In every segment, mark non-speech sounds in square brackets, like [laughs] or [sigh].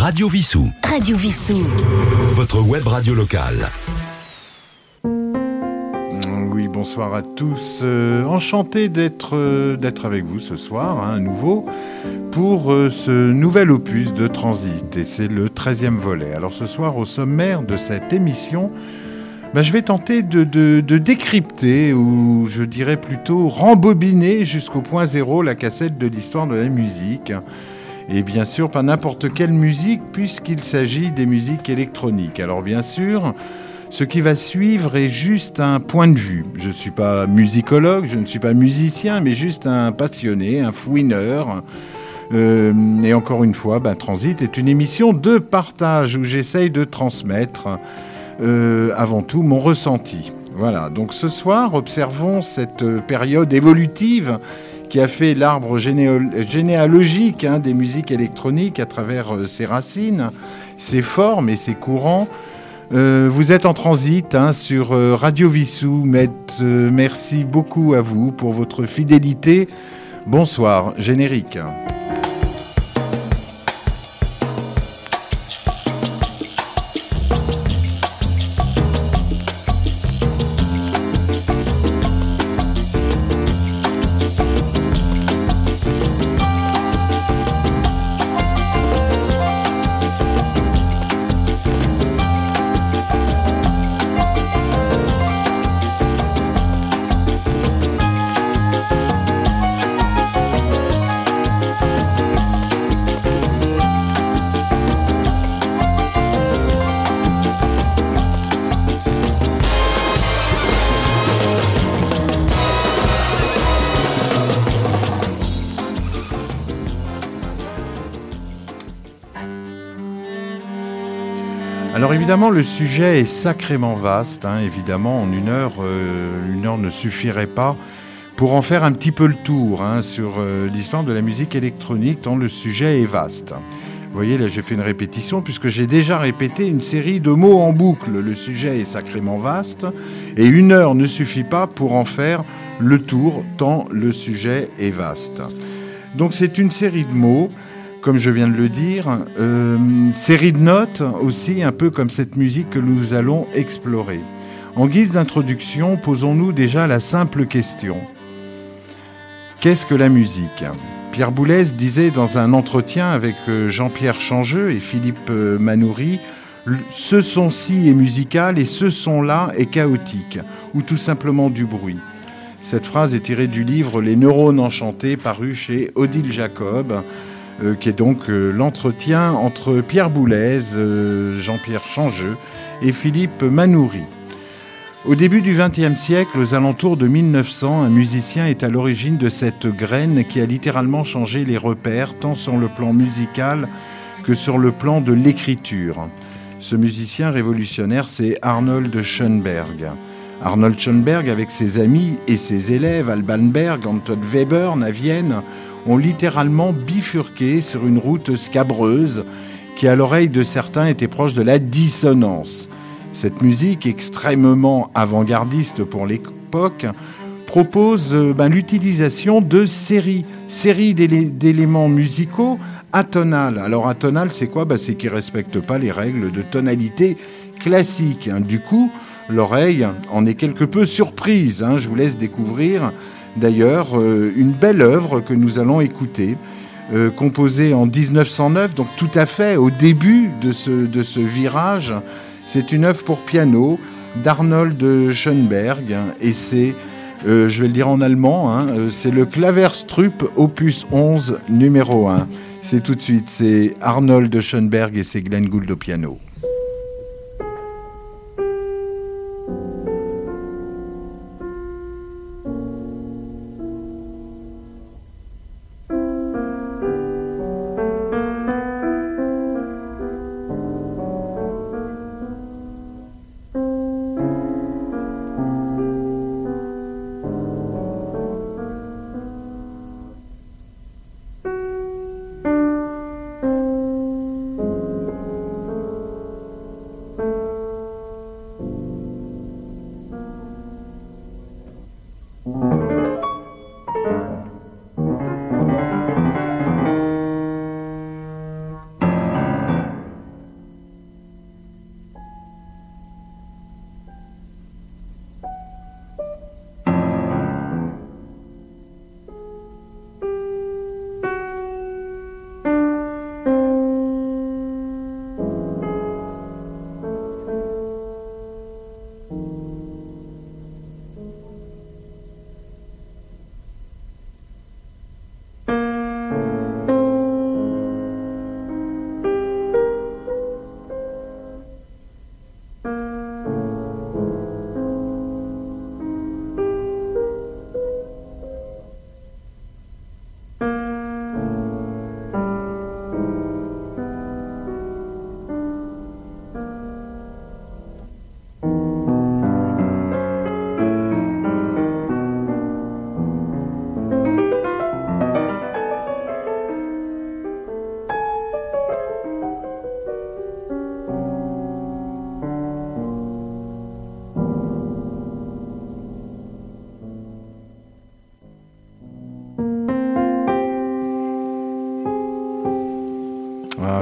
Radio Vissou. Radio Vissou. Votre web radio locale. Oui, bonsoir à tous. Euh, enchanté d'être euh, d'être avec vous ce soir, hein, à nouveau, pour euh, ce nouvel opus de Transit. Et c'est le 13e volet. Alors ce soir, au sommaire de cette émission, ben, je vais tenter de, de- de décrypter, ou je dirais plutôt rembobiner jusqu'au point zéro la cassette de l'histoire de la musique. Et bien sûr, pas n'importe quelle musique, puisqu'il s'agit des musiques électroniques. Alors bien sûr, ce qui va suivre est juste un point de vue. Je ne suis pas musicologue, je ne suis pas musicien, mais juste un passionné, un fouineur. Euh, et encore une fois, ben, Transit est une émission de partage où j'essaye de transmettre euh, avant tout mon ressenti. Voilà, donc ce soir, observons cette euh, période évolutive qui a fait l'arbre généal- généalogique hein, des musiques électroniques à travers euh, ses racines, ses formes et ses courants. Euh, vous êtes en transit hein, sur euh, Radio Vissou. Merci beaucoup à vous pour votre fidélité. Bonsoir, générique. Alors évidemment, le sujet est sacrément vaste. hein. Évidemment, en une heure, euh, une heure ne suffirait pas pour en faire un petit peu le tour hein, sur euh, l'histoire de la musique électronique, tant le sujet est vaste. Vous voyez, là, j'ai fait une répétition puisque j'ai déjà répété une série de mots en boucle. Le sujet est sacrément vaste et une heure ne suffit pas pour en faire le tour, tant le sujet est vaste. Donc c'est une série de mots comme je viens de le dire, euh, série de notes aussi, un peu comme cette musique que nous allons explorer. En guise d'introduction, posons-nous déjà la simple question. Qu'est-ce que la musique? Pierre Boulez disait dans un entretien avec euh, Jean-Pierre Changeux et Philippe euh, Manoury, ce son-ci est musical et ce son-là est chaotique, ou tout simplement du bruit. Cette phrase est tirée du livre Les neurones enchantés paru chez Odile Jacob, euh, qui est donc euh, l'entretien entre Pierre Boulez, euh, Jean-Pierre Changeux et Philippe Manoury. Au début du XXe siècle, aux alentours de 1900, un musicien est à l'origine de cette graine qui a littéralement changé les repères, tant sur le plan musical que sur le plan de l'écriture. Ce musicien révolutionnaire, c'est Arnold Schoenberg. Arnold Schoenberg, avec ses amis et ses élèves, Alban Berg, Anton Webern à Vienne, ont littéralement bifurqué sur une route scabreuse qui, à l'oreille de certains, était proche de la dissonance. Cette musique extrêmement avant-gardiste pour l'époque propose euh, ben, l'utilisation de séries, séries d'élé- d'éléments musicaux atonales. Alors atonal, c'est quoi? Ben, C'est qu'ils ne respectent pas les règles de tonalité classique. hein. Du coup, l'oreille en est quelque peu surprise. hein. Je vous laisse découvrir d'ailleurs euh, une belle œuvre que nous allons écouter, euh, composée en 1909, donc tout à fait au début de ce, virage. C'est une œuvre pour piano d'Arnold Schoenberg et c'est, euh, je vais le dire en allemand, hein, c'est le Klaverstrup opus 11 numéro 1. C'est tout de suite, c'est Arnold Schoenberg et c'est Glenn Gould au piano.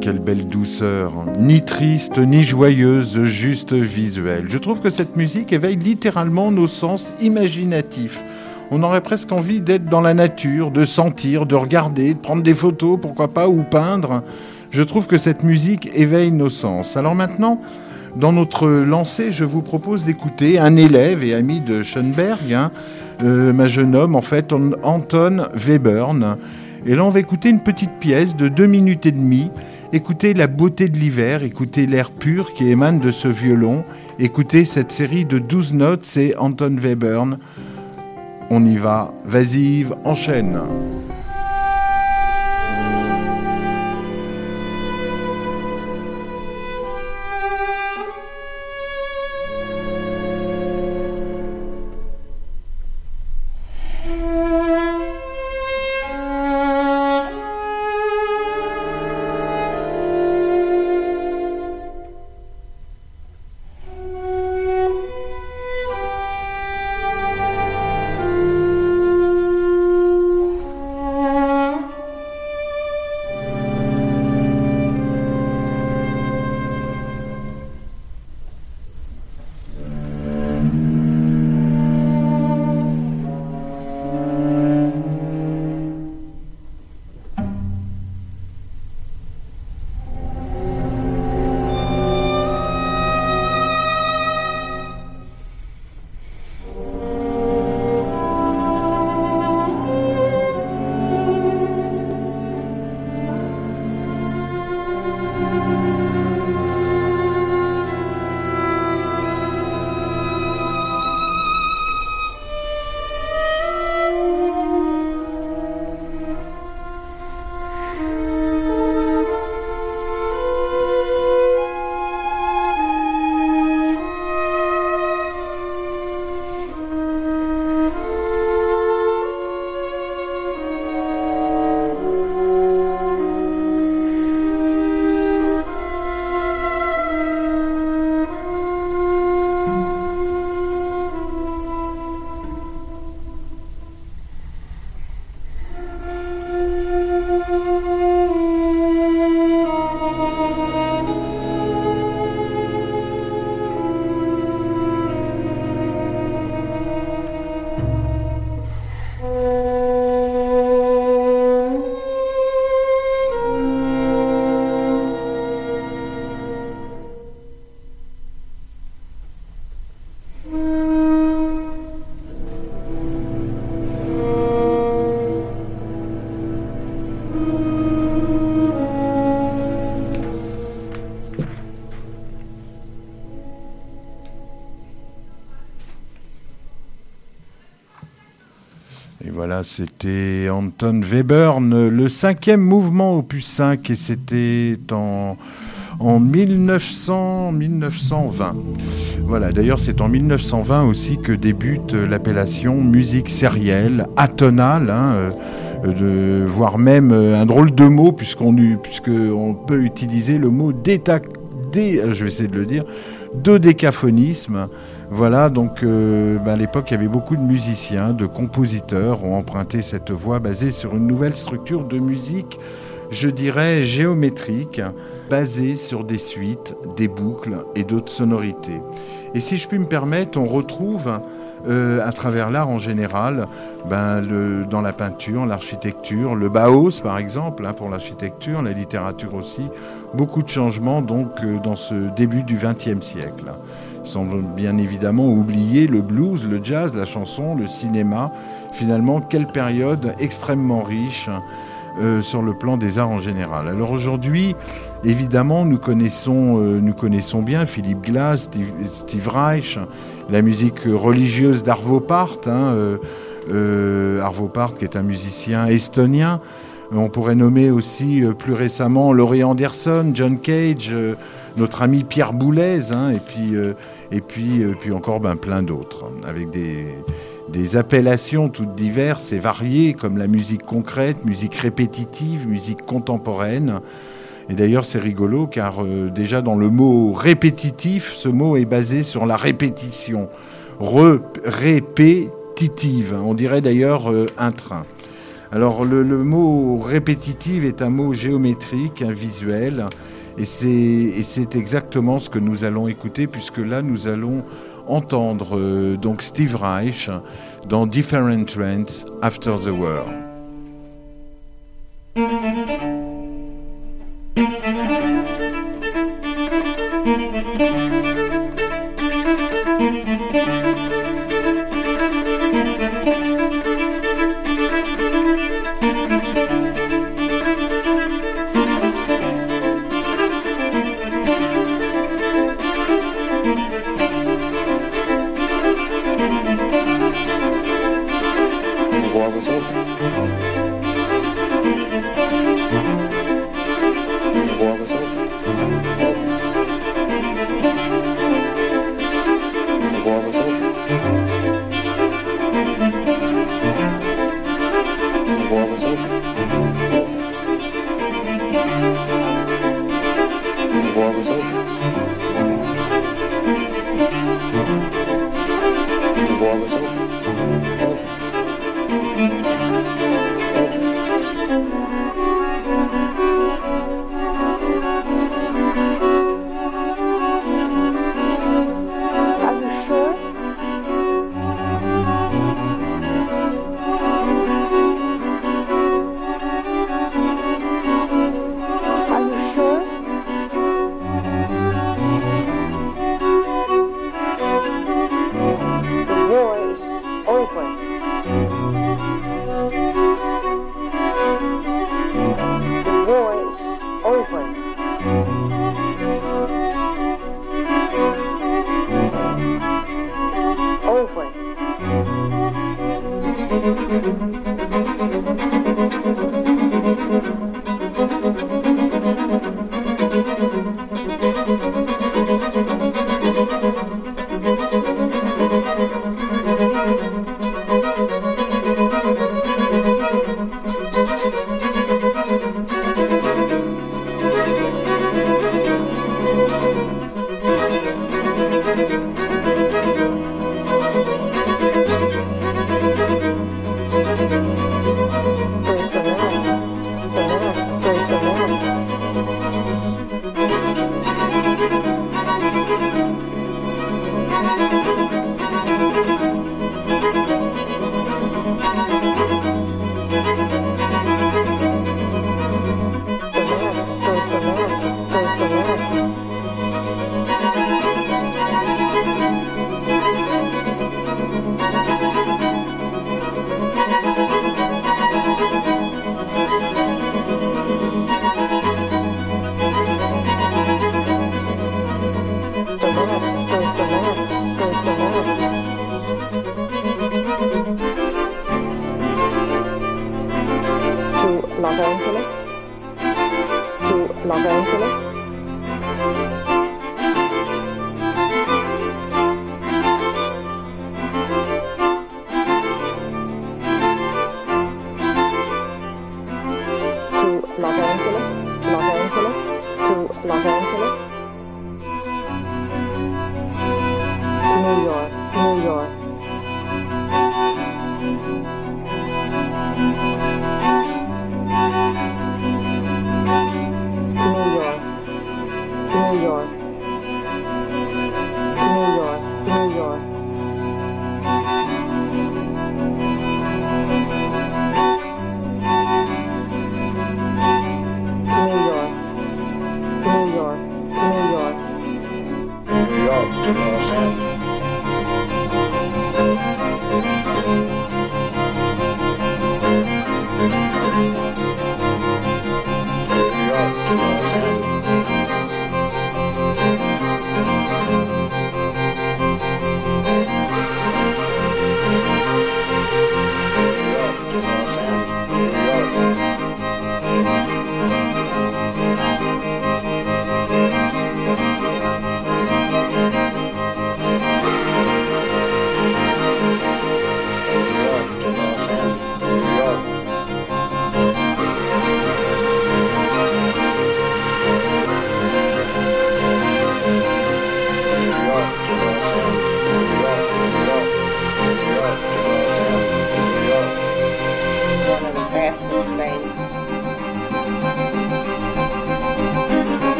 Quelle belle douceur. Ni triste, ni joyeuse, juste visuelle. Je trouve que cette musique éveille littéralement nos sens imaginatifs. On aurait presque envie d'être dans la nature, de sentir, de regarder, de prendre des photos, pourquoi pas, ou peindre. Je trouve que cette musique éveille nos sens. Alors maintenant, dans notre lancée, je vous propose d'écouter un élève et ami de Schoenberg, hein, euh, ma jeune homme, en fait, Anton Webern. Et là, on va écouter une petite pièce de deux minutes et demie. Écoutez la beauté de l'hiver, écoutez l'air pur qui émane de ce violon, écoutez cette série de douze notes, c'est Anton Webern. On y va, vas-y enchaîne. C'était Anton Webern, le cinquième mouvement opus 5, et c'était en, en 1900, 1920. Voilà, d'ailleurs c'est en 1920 aussi que débute l'appellation musique sérielle, atonale, hein, euh, voire même euh, un drôle de mot, puisqu'on on peut utiliser le mot d'état, je vais essayer de le dire, dodécaphonisme. Voilà, donc euh, ben, à l'époque, il y avait beaucoup de musiciens, de compositeurs ont emprunté cette voie basée sur une nouvelle structure de musique, je dirais géométrique, basée sur des suites, des boucles et d'autres sonorités. Et si je puis me permettre, on retrouve euh, à travers l'art en général, ben, dans la peinture, l'architecture, le Bauhaus par exemple, hein, pour l'architecture, la littérature aussi, beaucoup de changements donc euh, dans ce début du XXe siècle sans bien évidemment oublier le blues, le jazz, la chanson, le cinéma. Finalement, quelle période extrêmement riche euh, sur le plan des arts en général. Alors aujourd'hui, évidemment, nous connaissons, euh, nous connaissons bien Philippe Glass, Steve, Reich, la musique religieuse d'Arvo Part, hein, euh, Arvo Part qui est un musicien estonien. On pourrait nommer aussi plus récemment Laurie Anderson, John Cage, notre ami Pierre Boulez, hein, et puis, et puis, euh, puis encore ben, plein d'autres, avec des, appellations toutes diverses et variées, comme la musique concrète, musique répétitive, musique contemporaine. Et d'ailleurs, c'est rigolo car euh, déjà dans le mot répétitif, ce mot est basé sur la répétition. Re répétitive. Hein. On dirait d'ailleurs euh, un train. Alors, le, le, mot répétitive est un mot géométrique, un visuel et c'est exactement ce que nous allons écouter, puisque là, nous allons entendre euh, donc Steve Reich dans Different Trends After the War.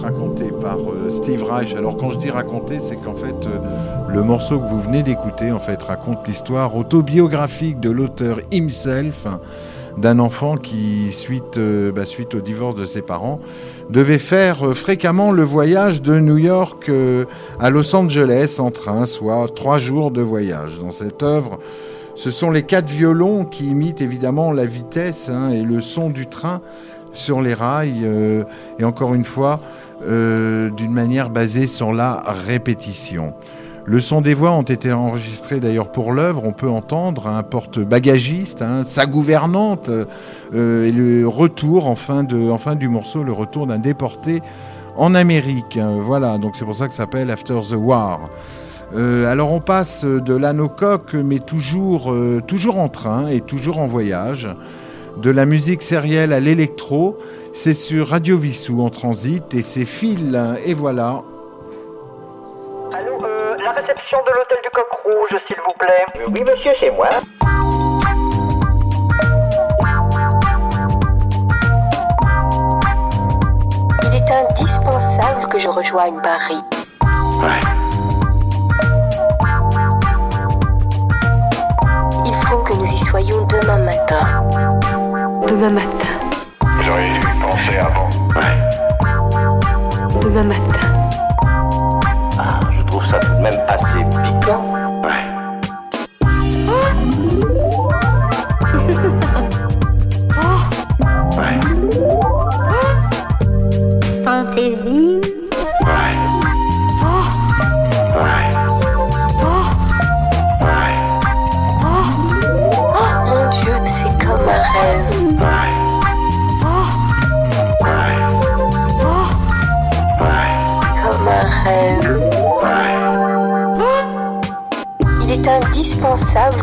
Raconté par euh, Steve Reich. Alors quand je dis raconter, c'est qu'en fait euh, le morceau que vous venez d'écouter en fait raconte l'histoire autobiographique de l'auteur himself d'un enfant qui suite euh, bah, suite au divorce de ses parents devait faire fréquemment le voyage de New York à Los Angeles en train, soit trois jours de voyage. Dans cette œuvre, ce sont les quatre violons qui imitent évidemment la vitesse hein, et le son du train sur les rails, euh, et encore une fois, euh, d'une manière basée sur la répétition. Le son des voix ont été enregistrés d'ailleurs pour l'œuvre. On peut entendre un porte-bagagiste, hein, sa gouvernante, euh, et le retour en fin, de, en fin du morceau, le retour d'un déporté en Amérique. hein. voilà, donc c'est pour ça que ça s'appelle After the War. Alors on passe de coq, mais toujours, euh, toujours en train et toujours en voyage. De la musique sérielle à l'électro, c'est sur Radio Vissou en transit et c'est fil. Et voilà, Allô, euh, la réception de l'hôtel du Coq Rouge, s'il vous plaît. Oui, monsieur, c'est moi. Il est indispensable que je rejoigne Paris. Il faut que nous y soyons demain matin. Demain matin. J'aurais dû y penser avant. Demain matin.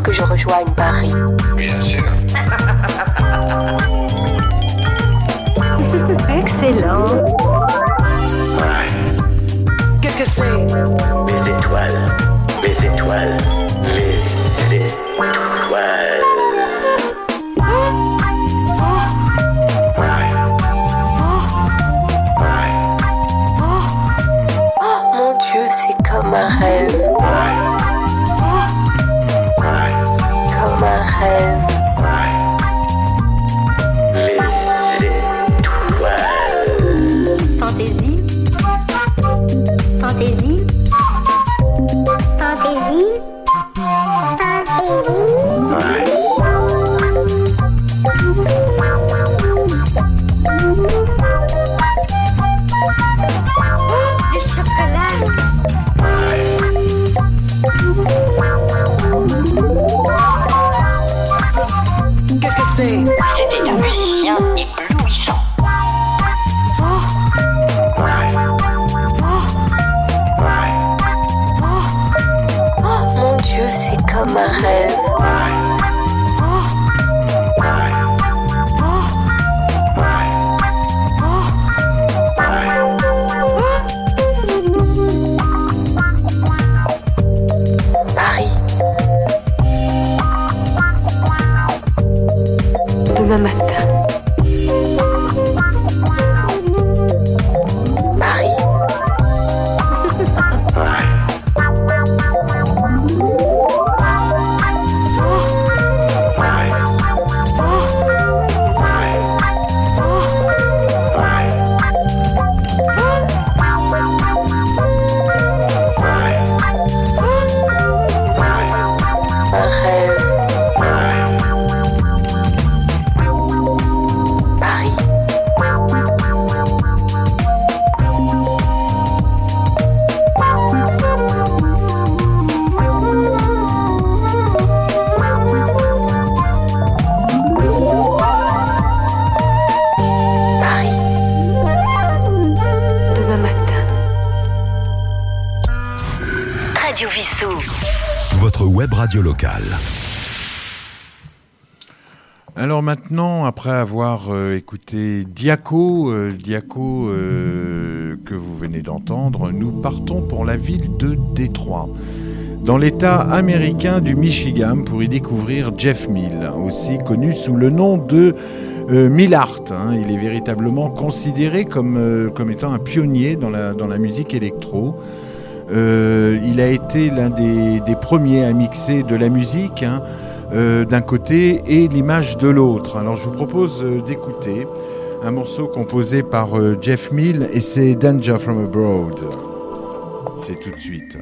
Que je rejoigne Paris. Bien sûr. [laughs] excellent. Ouais. Qu'est-ce que c'est? Les étoiles. Les étoiles. Les étoiles. Oh mon Dieu, c'est comme un rêve. Comme Demain maintenant, après avoir euh, écouté Diaco, euh, Diaco euh, que vous venez d'entendre, nous partons pour la ville de Détroit, dans l'État américain du Michigan, pour y découvrir Jeff Mill, aussi connu sous le nom de euh, Millart. hein. Il est véritablement considéré comme, comme étant un pionnier dans la, dans la musique électro. Il a été l'un des, des premiers à mixer de la musique hein, euh, d'un côté et l'image de l'autre. Alors je vous propose euh, d'écouter un morceau composé par euh, Jeff Mill et c'est Danger from Abroad. C'est tout de suite.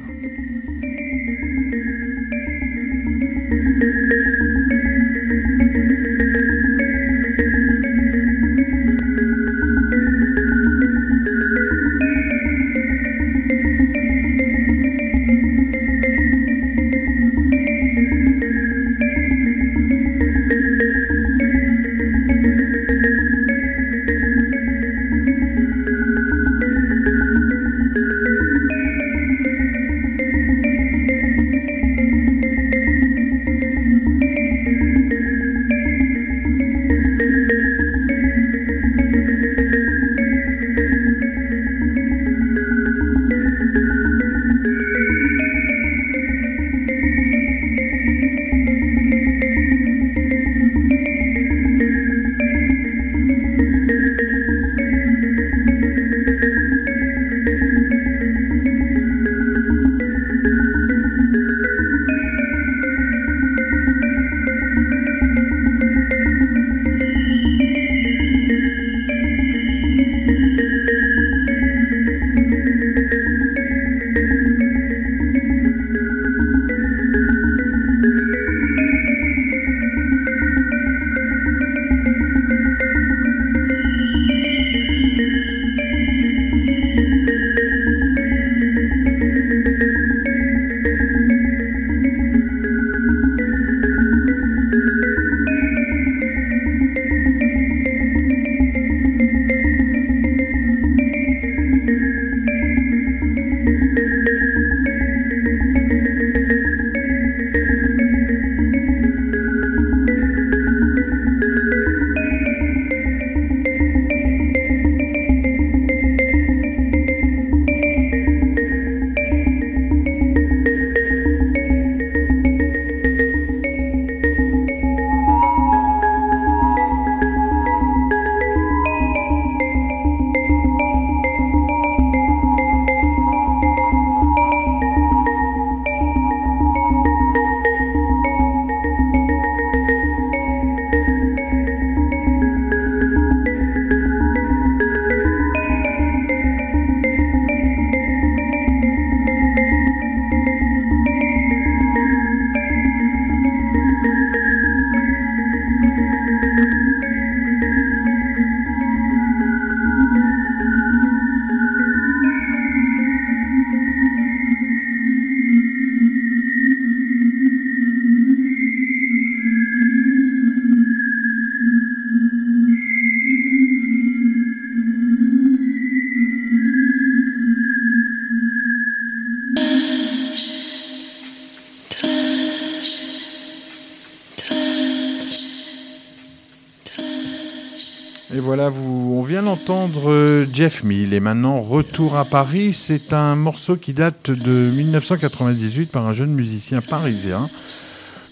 Jeff Mill. Et maintenant, retour à Paris. C'est un morceau qui date de 1998 par un jeune musicien parisien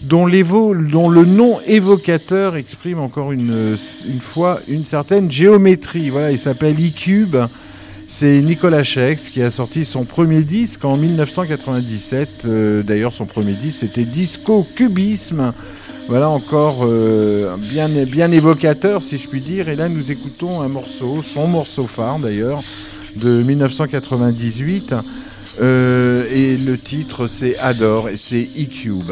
dont, le nom évocateur exprime encore une, fois une certaine géométrie. Voilà, il s'appelle E-Cube. C'est Nicolas Chex qui a sorti son premier disque en 1997. Euh, D'ailleurs, son premier disque, c'était Disco Cubisme. Voilà encore euh, bien, bien évocateur, si je puis dire. Et là, nous écoutons un morceau, son morceau phare d'ailleurs, de 1998. Euh, et le titre, c'est Adore et c'est E-Cube.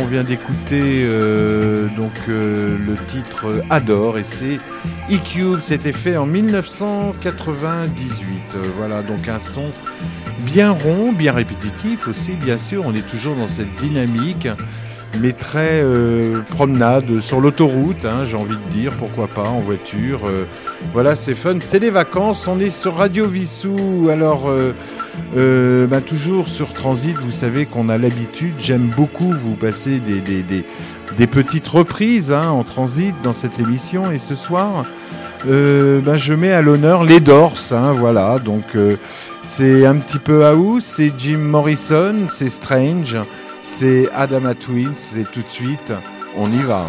On vient d'écouter euh, donc euh, le titre Adore et c'est E-Cube, c'était fait en 1998. Euh, voilà, donc un son bien rond, bien répétitif aussi, bien sûr, on est toujours dans cette dynamique, mais très euh, promenade sur l'autoroute, hein, j'ai envie de dire, pourquoi pas, en voiture. euh, voilà, c'est fun, c'est les vacances, on est sur Radio Vissou, alors... euh, bah, toujours sur Transit, vous savez qu'on a l'habitude, j'aime beaucoup vous passer des, des, des- des petites reprises hein, en Transit dans cette émission. Et ce soir, euh, bah, je mets à l'honneur les Doors. hein, voilà, donc euh, c'est un petit peu house, c'est Jim Morrison, c'est Strange, c'est Adama Twins, et tout de suite, on y va.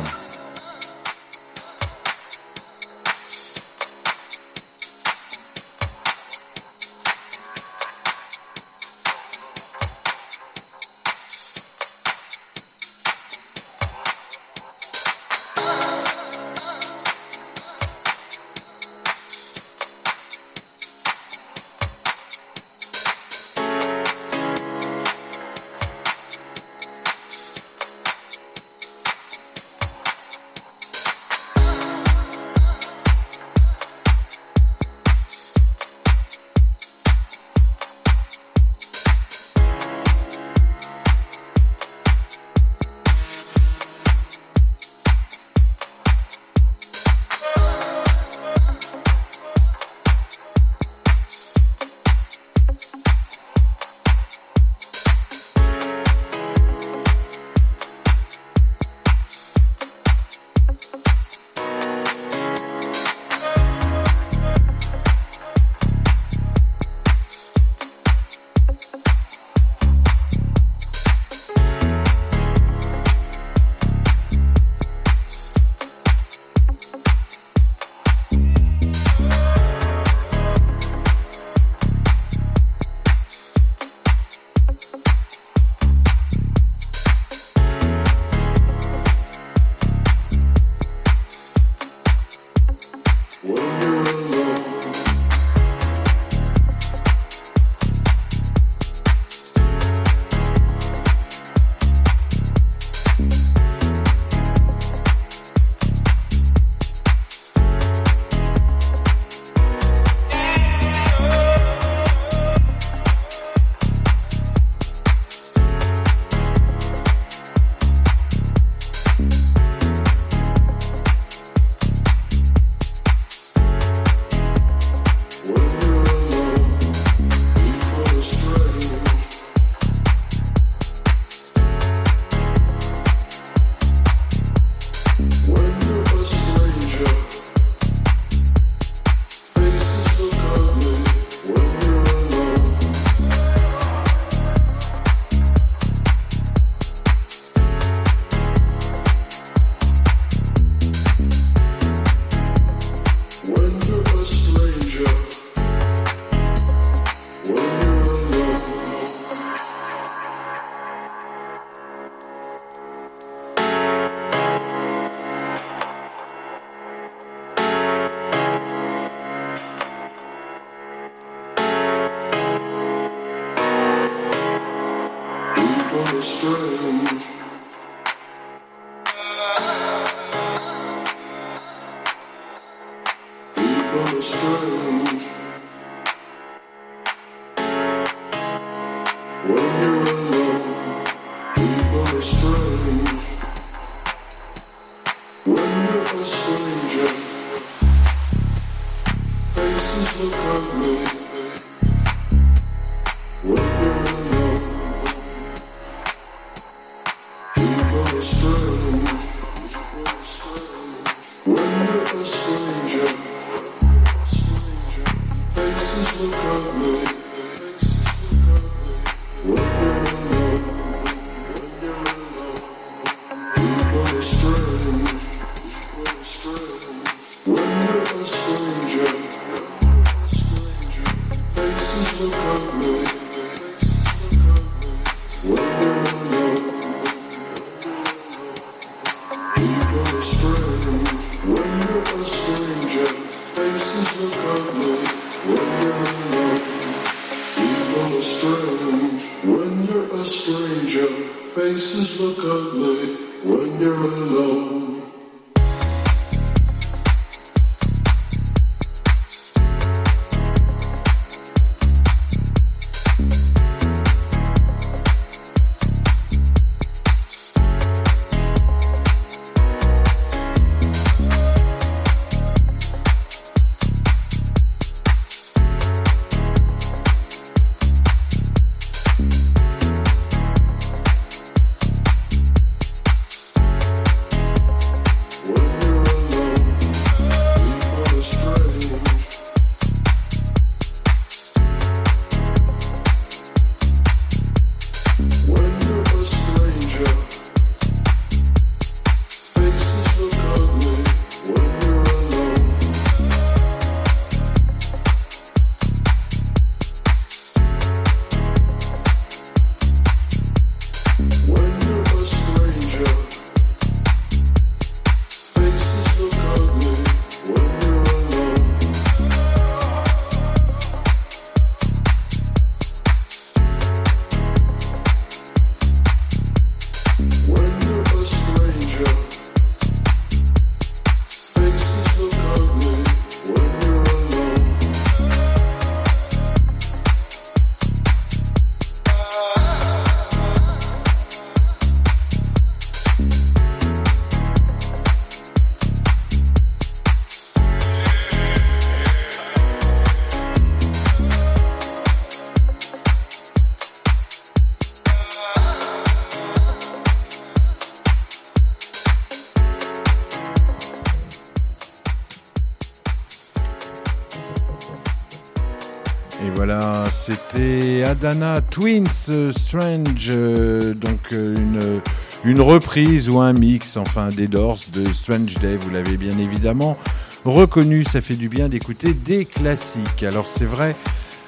Adana Twins euh, Strange, euh, donc euh, une, reprise ou un mix, enfin des Doors de Strange Day, vous l'avez bien évidemment reconnu, ça fait du bien d'écouter des classiques. Alors c'est vrai,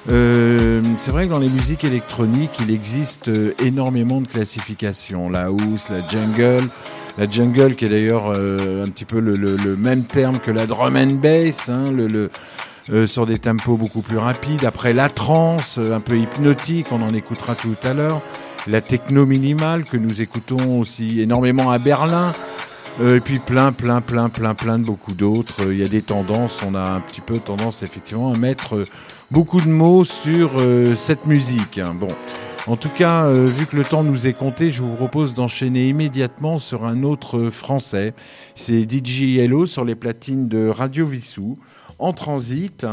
vrai que dans les musiques électroniques, il existe énormément de classifications, la house, la jungle, la jungle qui est d'ailleurs un petit peu le, même terme que la drum and bass, hein, euh, sur des tempos beaucoup plus rapides. Après la trance, euh, un peu hypnotique, on en écoutera tout à l'heure. La techno minimale que nous écoutons aussi énormément à Berlin. Euh, et puis plein, plein, plein, plein, plein de beaucoup d'autres. Euh, Il y a des tendances, on a un petit peu tendance effectivement à mettre beaucoup de mots sur cette musique. hein. Bon, en tout cas, euh, vu que le temps nous est compté, je vous propose d'enchaîner immédiatement sur un autre français. C'est DJ Hello sur les platines de Radio Vissou, en transit.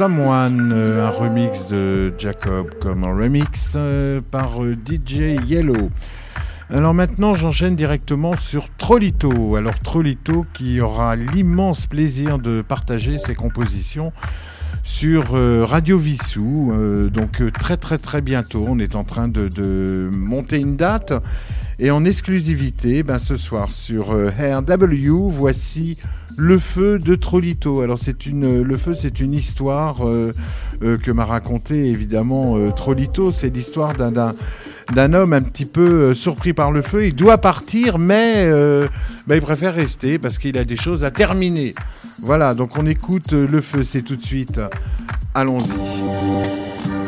Someone, euh, un remix de Jacob comme un remix euh, par euh, DJ Yellow. Alors maintenant, j'enchaîne directement sur Trollito. Alors Trollito qui aura l'immense plaisir de partager ses compositions sur euh, Radio Vissou. Euh, donc euh, très très très bientôt, on est en train de, monter une date. Et en exclusivité, ben, ce soir sur RW, voici Le Feu de Trollito. Alors c'est une, Le Feu, c'est une histoire que m'a raconté évidemment euh, Trollito. C'est l'histoire d'un, d'un, homme un petit peu surpris par le feu. Il doit partir, mais ben, il préfère rester parce qu'il a des choses à terminer. Voilà, donc on écoute euh, Le Feu, c'est tout de suite. Allons-y.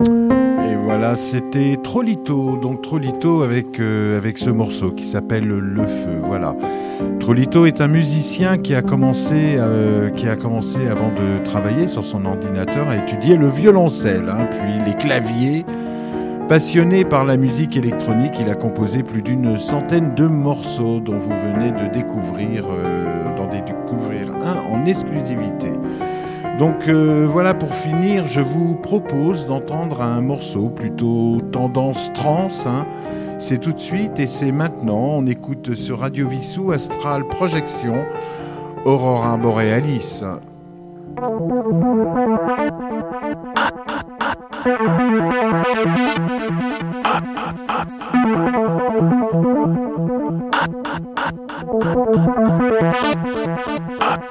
Et voilà, c'était Trolito, donc Trolito avec, euh, avec ce morceau qui s'appelle Le Feu. Voilà. Trolito est un musicien qui a commencé, euh, qui a commencé avant de travailler sur son ordinateur à étudier le violoncelle, hein, puis les claviers. Passionné par la musique électronique, il a composé plus d'une centaine de morceaux dont vous venez de découvrir, euh, d'en découvrir un en exclusivité. Donc euh, voilà, pour finir, je vous propose d'entendre un morceau plutôt tendance trance. hein. C'est tout de suite et c'est maintenant. On écoute sur Radio Vissou Astral Projection Aurora Borealis.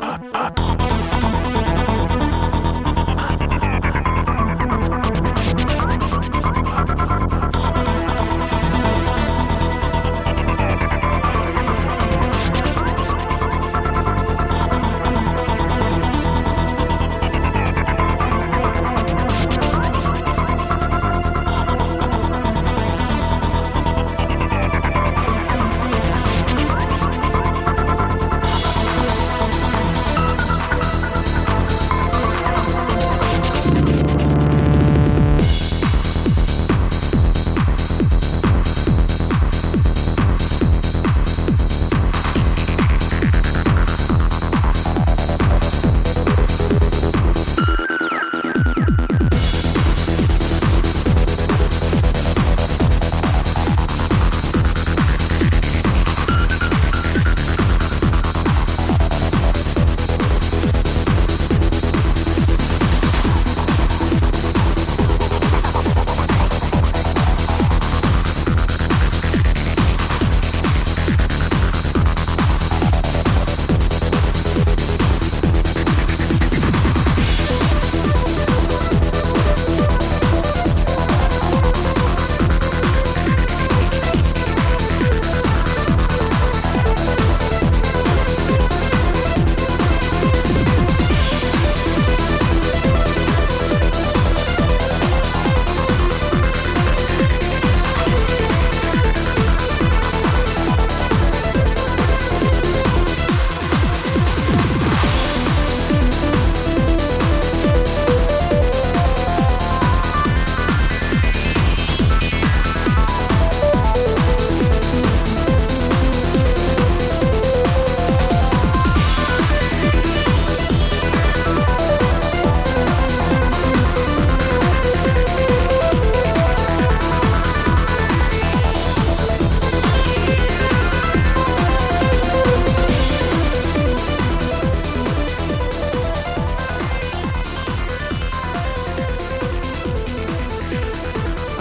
[laughs]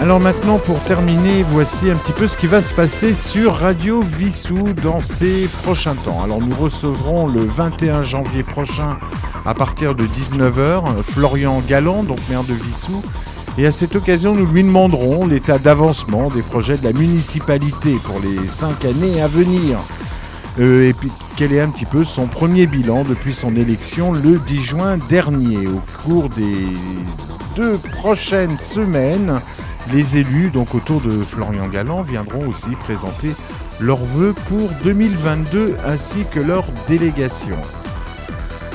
Alors maintenant, pour terminer, voici un petit peu ce qui va se passer sur Radio Vissou dans ces prochains temps. Alors nous recevrons le 21 janvier prochain à partir de 19h Florian Galland, donc maire de Vissou. Et à cette occasion, nous lui demanderons l'état d'avancement des projets de la municipalité pour les cinq années à venir. Euh, et puis quel est un petit peu son premier bilan depuis son élection le 10 juin dernier. Au cours des deux prochaines semaines, les élus, donc autour de Florian Galland, viendront aussi présenter leurs vœux pour 2022 ainsi que leur délégation.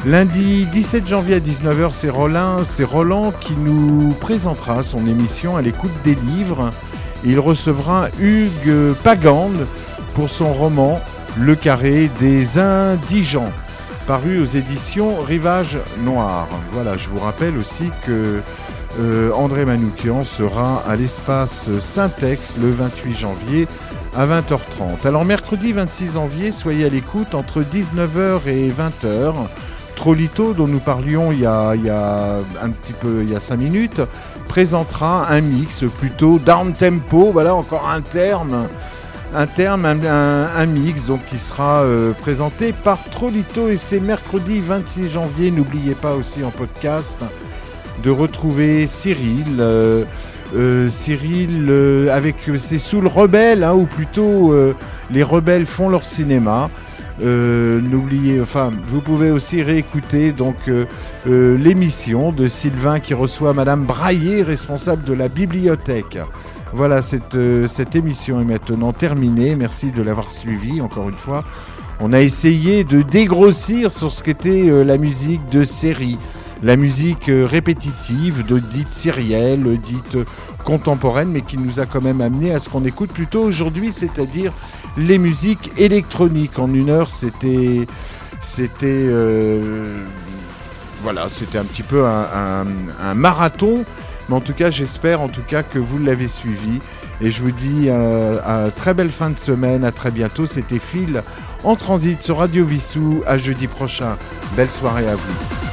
Lundi 17 janvier à 19h, c'est Roland, c'est Roland qui nous présentera son émission à l'écoute des livres. Il recevra Hugues Pagande pour son roman Le carré des indigents, paru aux éditions Rivage Noir. Voilà, je vous rappelle aussi que euh, André Manoukian sera à l'espace Syntex le 28 janvier à 20h30. Alors mercredi 26 janvier, soyez à l'écoute entre 19h et 20h. Trolito, dont nous parlions il y, a, un petit peu, il y a 5 minutes, présentera un mix plutôt down tempo, voilà encore un terme, un terme, un mix donc qui sera euh, présenté par Trolito et c'est mercredi 26 janvier. N'oubliez pas aussi en podcast de retrouver Cyril. euh, euh, Cyril euh, avec ses Soul Rebelles, hein, ou plutôt les rebelles font leur cinéma. N'oubliez, enfin, vous pouvez aussi réécouter donc l'émission de Sylvain qui reçoit Madame Braillé, responsable de la bibliothèque. Voilà, cette, cette émission est maintenant terminée. Merci de l'avoir suivie encore une fois. On a essayé de dégrossir sur ce qu'était la musique de série, la musique euh, répétitive, dite sérielle, dite contemporaine, mais qui nous a quand même amené à ce qu'on écoute plutôt aujourd'hui, c'est-à-dire les musiques électroniques. En une heure, c'était, euh, voilà, c'était un petit peu un marathon. Mais en tout cas, j'espère en tout cas que vous l'avez suivi. Et je vous dis euh, à très belle fin de semaine, à très bientôt. C'était Phil en transit sur Radio Vissou. À jeudi prochain. Belle soirée à vous.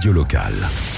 Radio locale.